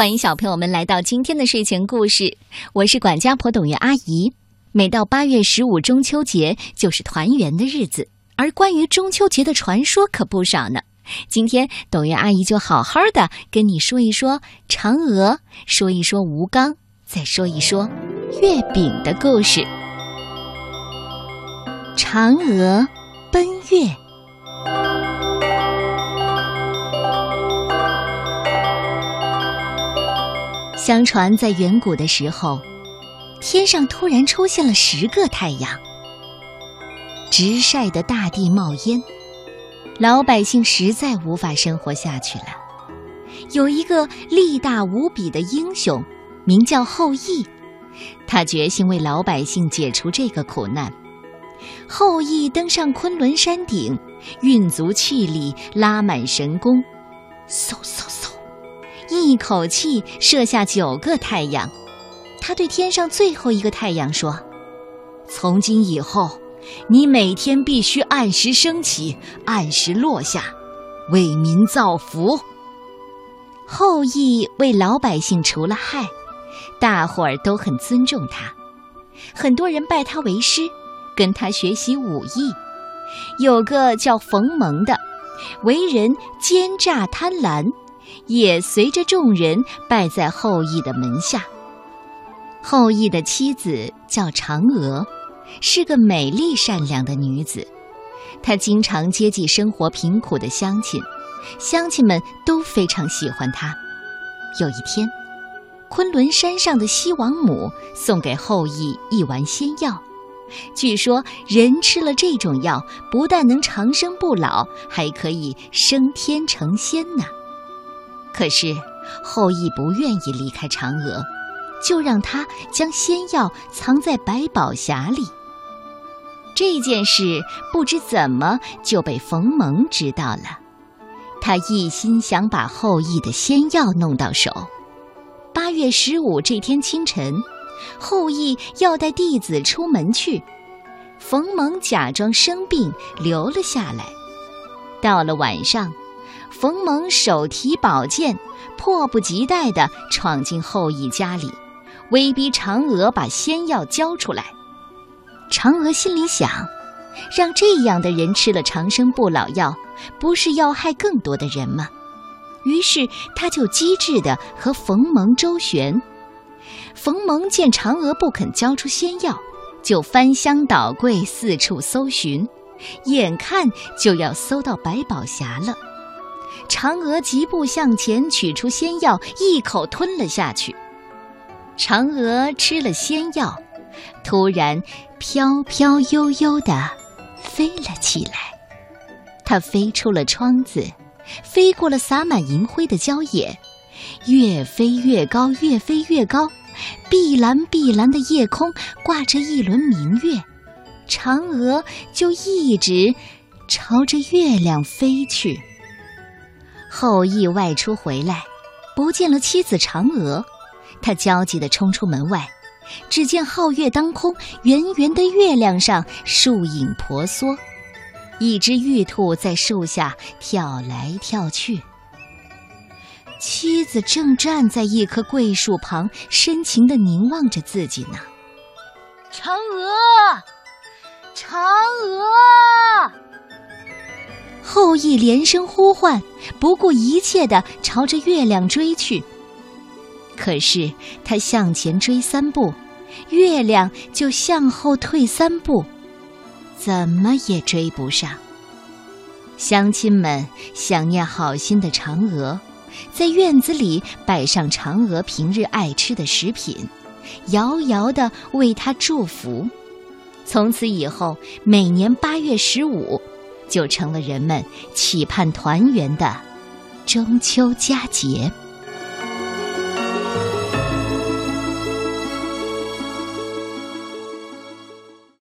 欢迎小朋友们来到今天的睡前故事，我是管家婆董月阿姨。每到八月十五中秋节，就是团圆的日子，而关于中秋节的传说可不少呢。今天董月阿姨就好好的跟你说一说嫦娥，说一说吴刚，再说一说月饼的故事。嫦娥奔月。相传在远古的时候，天上突然出现了十个太阳，直晒得大地冒烟，老百姓实在无法生活下去了。有一个力大无比的英雄，名叫后羿，他决心为老百姓解除这个苦难。后羿登上昆仑山顶，运足气力，拉满神弓，嗖嗖嗖。一口气射下九个太阳，他对天上最后一个太阳说：“从今以后，你每天必须按时升起，按时落下，为民造福。”后羿为老百姓除了害，大伙儿都很尊重他，很多人拜他为师，跟他学习武艺。有个叫冯蒙的，为人奸诈贪婪。也随着众人拜在后羿的门下。后羿的妻子叫嫦娥，是个美丽善良的女子。她经常接济生活贫苦的乡亲，乡亲们都非常喜欢她。有一天，昆仑山上的西王母送给后羿一丸仙药，据说人吃了这种药，不但能长生不老，还可以升天成仙呢。可是后羿不愿意离开嫦娥，就让他将仙药藏在百宝匣里。这件事不知怎么就被冯蒙知道了，他一心想把后羿的仙药弄到手。八月十五这天清晨，后羿要带弟子出门去，冯蒙假装生病留了下来。到了晚上。冯蒙手提宝剑，迫不及待地闯进后羿家里，威逼嫦娥把仙药交出来。嫦娥心里想：让这样的人吃了长生不老药，不是要害更多的人吗？于是他就机智地和冯蒙周旋。冯蒙见嫦娥不肯交出仙药，就翻箱倒柜四处搜寻，眼看就要搜到百宝匣了。嫦娥疾步向前，取出仙药，一口吞了下去。嫦娥吃了仙药，突然飘飘悠悠地飞了起来。她飞出了窗子，飞过了洒满银灰的郊野，越飞越高，越飞越高。碧蓝碧蓝的夜空挂着一轮明月，嫦娥就一直朝着月亮飞去。后羿外出回来，不见了妻子嫦娥，他焦急地冲出门外，只见皓月当空，圆圆的月亮上树影婆娑，一只玉兔在树下跳来跳去。妻子正站在一棵桂树旁，深情地凝望着自己呢。嫦娥，嫦娥。后羿连声呼唤，不顾一切地朝着月亮追去。可是他向前追三步，月亮就向后退三步，怎么也追不上。乡亲们想念好心的嫦娥，在院子里摆上嫦娥平日爱吃的食品，遥遥地为她祝福。从此以后，每年八月十五。就成了人们期盼团圆的中秋佳节。